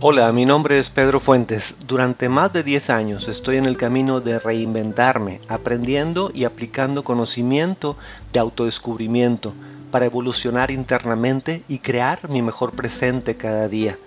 Hola, mi nombre es Pedro Fuentes. Durante más de 10 años estoy en el camino de reinventarme, aprendiendo y aplicando conocimiento de autodescubrimiento para evolucionar internamente y crear mi mejor presente cada día.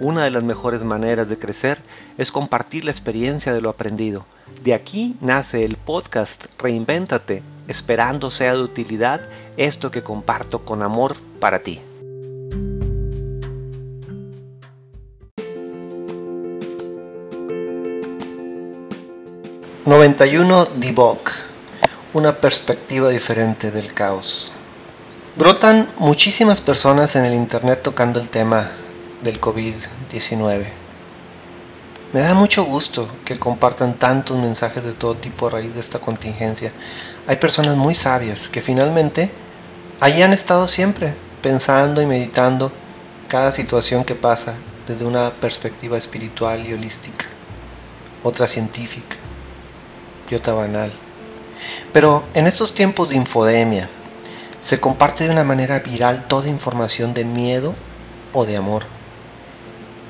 Una de las mejores maneras de crecer es compartir la experiencia de lo aprendido. De aquí nace el podcast Reinvéntate, esperando sea de utilidad esto que comparto con amor para ti. 91 Debug, una perspectiva diferente del caos. Brotan muchísimas personas en el internet tocando el tema del COVID-19. Me da mucho gusto que compartan tantos mensajes de todo tipo a raíz de esta contingencia. Hay personas muy sabias que finalmente ahí han estado siempre pensando y meditando cada situación que pasa desde una perspectiva espiritual y holística, otra científica banal. Pero en estos tiempos de infodemia, se comparte de una manera viral toda información de miedo o de amor.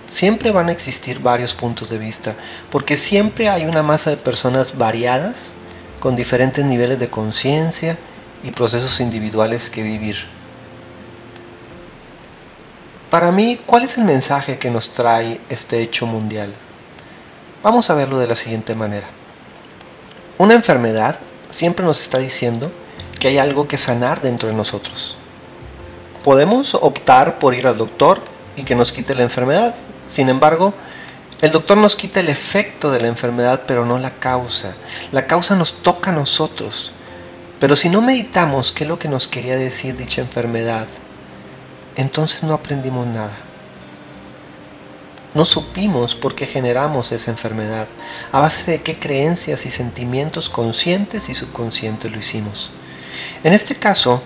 Siempre van a existir varios puntos de vista, porque siempre hay una masa de personas variadas, con diferentes niveles de conciencia y procesos individuales que vivir. Para mí, ¿cuál es el mensaje que nos trae este hecho mundial? Vamos a verlo de la siguiente manera. Una enfermedad siempre nos está diciendo que hay algo que sanar dentro de nosotros. Podemos optar por ir al doctor y que nos quite la enfermedad. Sin embargo, el doctor nos quita el efecto de la enfermedad, pero no la causa. La causa nos toca a nosotros. Pero si no meditamos qué es lo que nos quería decir dicha enfermedad, entonces no aprendimos nada. No supimos por qué generamos esa enfermedad, a base de qué creencias y sentimientos conscientes y subconscientes lo hicimos. En este caso,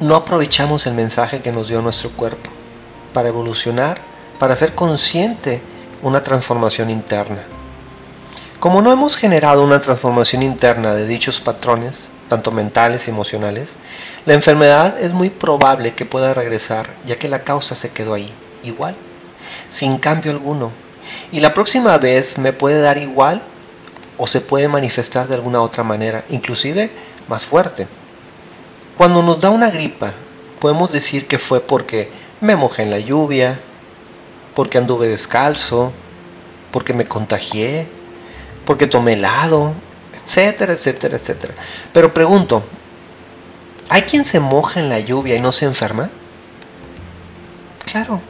no aprovechamos el mensaje que nos dio nuestro cuerpo para evolucionar, para ser consciente una transformación interna. Como no hemos generado una transformación interna de dichos patrones, tanto mentales y emocionales, la enfermedad es muy probable que pueda regresar, ya que la causa se quedó ahí, igual sin cambio alguno. Y la próxima vez me puede dar igual o se puede manifestar de alguna otra manera, inclusive más fuerte. Cuando nos da una gripa, podemos decir que fue porque me mojé en la lluvia, porque anduve descalzo, porque me contagié, porque tomé helado, etcétera, etcétera, etcétera. Pero pregunto, ¿hay quien se moja en la lluvia y no se enferma? Claro,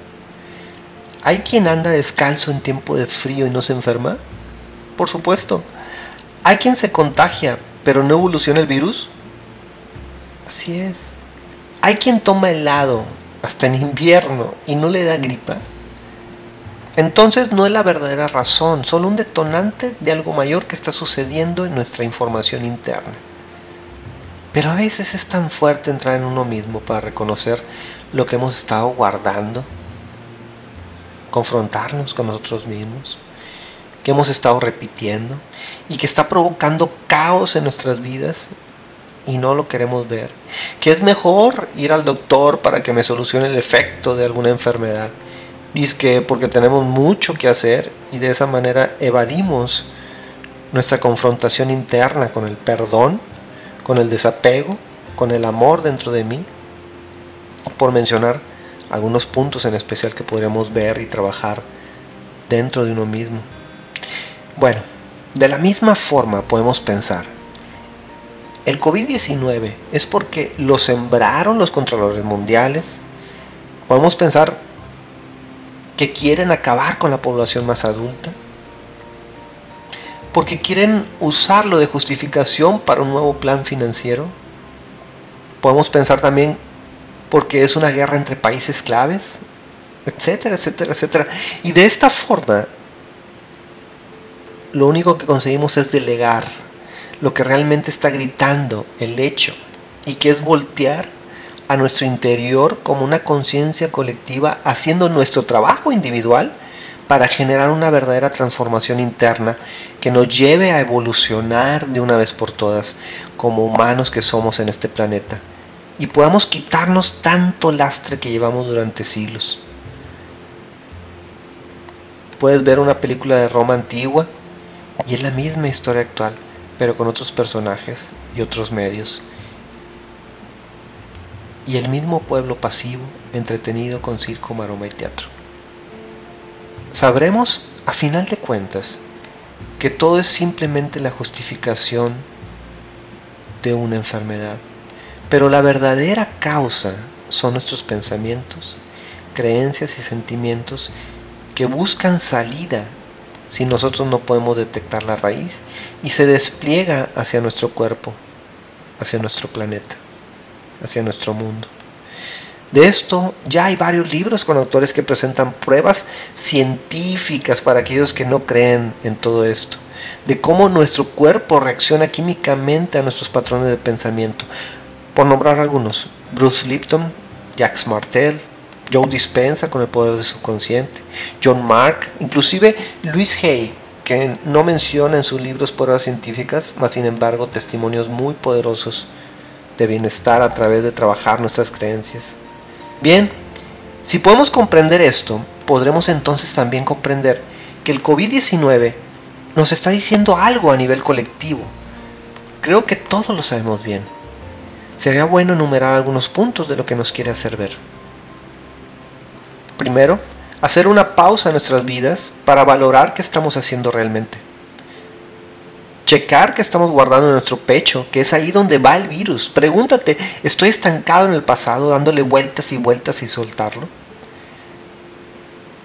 ¿Hay quien anda descalzo en tiempo de frío y no se enferma? Por supuesto. ¿Hay quien se contagia pero no evoluciona el virus? Así es. ¿Hay quien toma helado hasta en invierno y no le da gripa? Entonces no es la verdadera razón, solo un detonante de algo mayor que está sucediendo en nuestra información interna. Pero a veces es tan fuerte entrar en uno mismo para reconocer lo que hemos estado guardando confrontarnos con nosotros mismos, que hemos estado repitiendo y que está provocando caos en nuestras vidas y no lo queremos ver. Que es mejor ir al doctor para que me solucione el efecto de alguna enfermedad. Dice que porque tenemos mucho que hacer y de esa manera evadimos nuestra confrontación interna con el perdón, con el desapego, con el amor dentro de mí, por mencionar algunos puntos en especial que podríamos ver y trabajar dentro de uno mismo. Bueno, de la misma forma podemos pensar, el COVID-19 es porque lo sembraron los controladores mundiales. Podemos pensar que quieren acabar con la población más adulta. Porque quieren usarlo de justificación para un nuevo plan financiero. Podemos pensar también porque es una guerra entre países claves, etcétera, etcétera, etcétera. Y de esta forma, lo único que conseguimos es delegar lo que realmente está gritando el hecho y que es voltear a nuestro interior como una conciencia colectiva haciendo nuestro trabajo individual para generar una verdadera transformación interna que nos lleve a evolucionar de una vez por todas como humanos que somos en este planeta y podamos quitarnos tanto lastre que llevamos durante siglos. Puedes ver una película de Roma antigua y es la misma historia actual, pero con otros personajes y otros medios. Y el mismo pueblo pasivo, entretenido con circo, maroma y teatro. Sabremos, a final de cuentas, que todo es simplemente la justificación de una enfermedad. Pero la verdadera causa son nuestros pensamientos, creencias y sentimientos que buscan salida si nosotros no podemos detectar la raíz y se despliega hacia nuestro cuerpo, hacia nuestro planeta, hacia nuestro mundo. De esto ya hay varios libros con autores que presentan pruebas científicas para aquellos que no creen en todo esto, de cómo nuestro cuerpo reacciona químicamente a nuestros patrones de pensamiento. Por nombrar algunos, Bruce Lipton, Jacques Martel, Joe Dispensa con el poder de su consciente, John Mark, inclusive Luis Hay, que no menciona en sus libros pruebas científicas, mas sin embargo testimonios muy poderosos de bienestar a través de trabajar nuestras creencias. Bien, si podemos comprender esto, podremos entonces también comprender que el COVID-19 nos está diciendo algo a nivel colectivo. Creo que todos lo sabemos bien. Sería bueno enumerar algunos puntos de lo que nos quiere hacer ver. Primero, hacer una pausa en nuestras vidas para valorar qué estamos haciendo realmente. Checar que estamos guardando en nuestro pecho, que es ahí donde va el virus. Pregúntate, ¿estoy estancado en el pasado dándole vueltas y vueltas y soltarlo?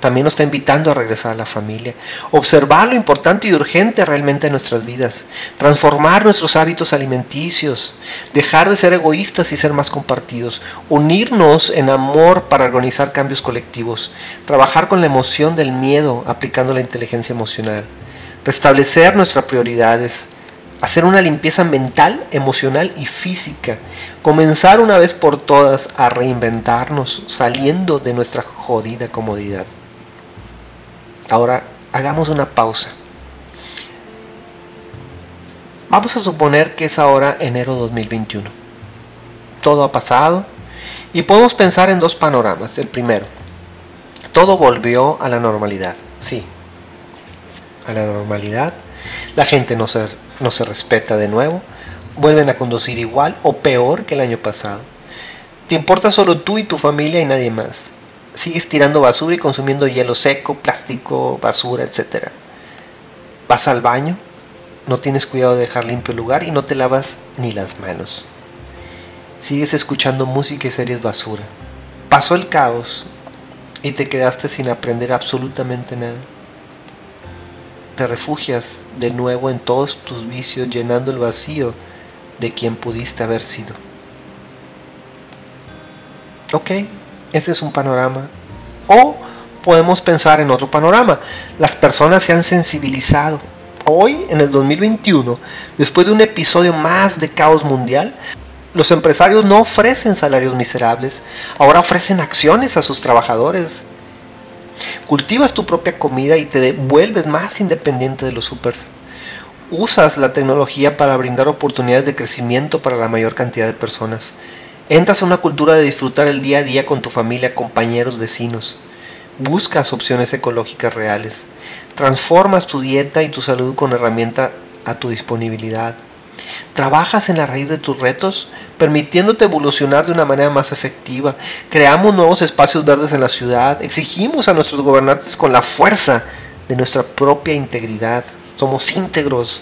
También nos está invitando a regresar a la familia, observar lo importante y urgente realmente en nuestras vidas, transformar nuestros hábitos alimenticios, dejar de ser egoístas y ser más compartidos, unirnos en amor para organizar cambios colectivos, trabajar con la emoción del miedo aplicando la inteligencia emocional restablecer nuestras prioridades, hacer una limpieza mental, emocional y física, comenzar una vez por todas a reinventarnos saliendo de nuestra jodida comodidad. Ahora hagamos una pausa. Vamos a suponer que es ahora enero 2021. Todo ha pasado y podemos pensar en dos panoramas. El primero, todo volvió a la normalidad. Sí, a la normalidad, la gente no se, no se respeta de nuevo, vuelven a conducir igual o peor que el año pasado. Te importa solo tú y tu familia y nadie más. Sigues tirando basura y consumiendo hielo seco, plástico, basura, etc. Vas al baño, no tienes cuidado de dejar limpio el lugar y no te lavas ni las manos. Sigues escuchando música y series basura. Pasó el caos y te quedaste sin aprender absolutamente nada te refugias de nuevo en todos tus vicios, llenando el vacío de quien pudiste haber sido. Ok, ese es un panorama. O podemos pensar en otro panorama. Las personas se han sensibilizado. Hoy, en el 2021, después de un episodio más de caos mundial, los empresarios no ofrecen salarios miserables, ahora ofrecen acciones a sus trabajadores Cultivas tu propia comida y te vuelves más independiente de los supers. Usas la tecnología para brindar oportunidades de crecimiento para la mayor cantidad de personas. Entras a una cultura de disfrutar el día a día con tu familia, compañeros, vecinos. Buscas opciones ecológicas reales. Transformas tu dieta y tu salud con herramienta a tu disponibilidad. Trabajas en la raíz de tus retos, permitiéndote evolucionar de una manera más efectiva. Creamos nuevos espacios verdes en la ciudad. Exigimos a nuestros gobernantes con la fuerza de nuestra propia integridad. Somos íntegros.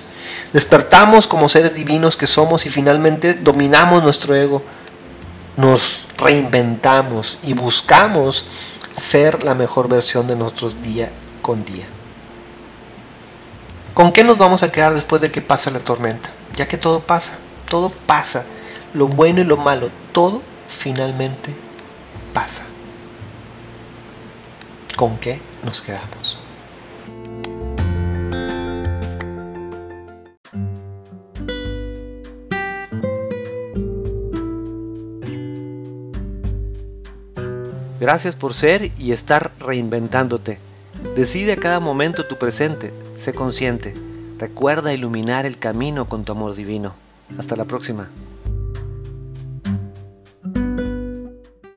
Despertamos como seres divinos que somos y finalmente dominamos nuestro ego. Nos reinventamos y buscamos ser la mejor versión de nosotros día con día. ¿Con qué nos vamos a quedar después de que pasa la tormenta? Ya que todo pasa, todo pasa, lo bueno y lo malo, todo finalmente pasa. ¿Con qué nos quedamos? Gracias por ser y estar reinventándote. Decide a cada momento tu presente, sé consciente. Recuerda iluminar el camino con tu amor divino. Hasta la próxima.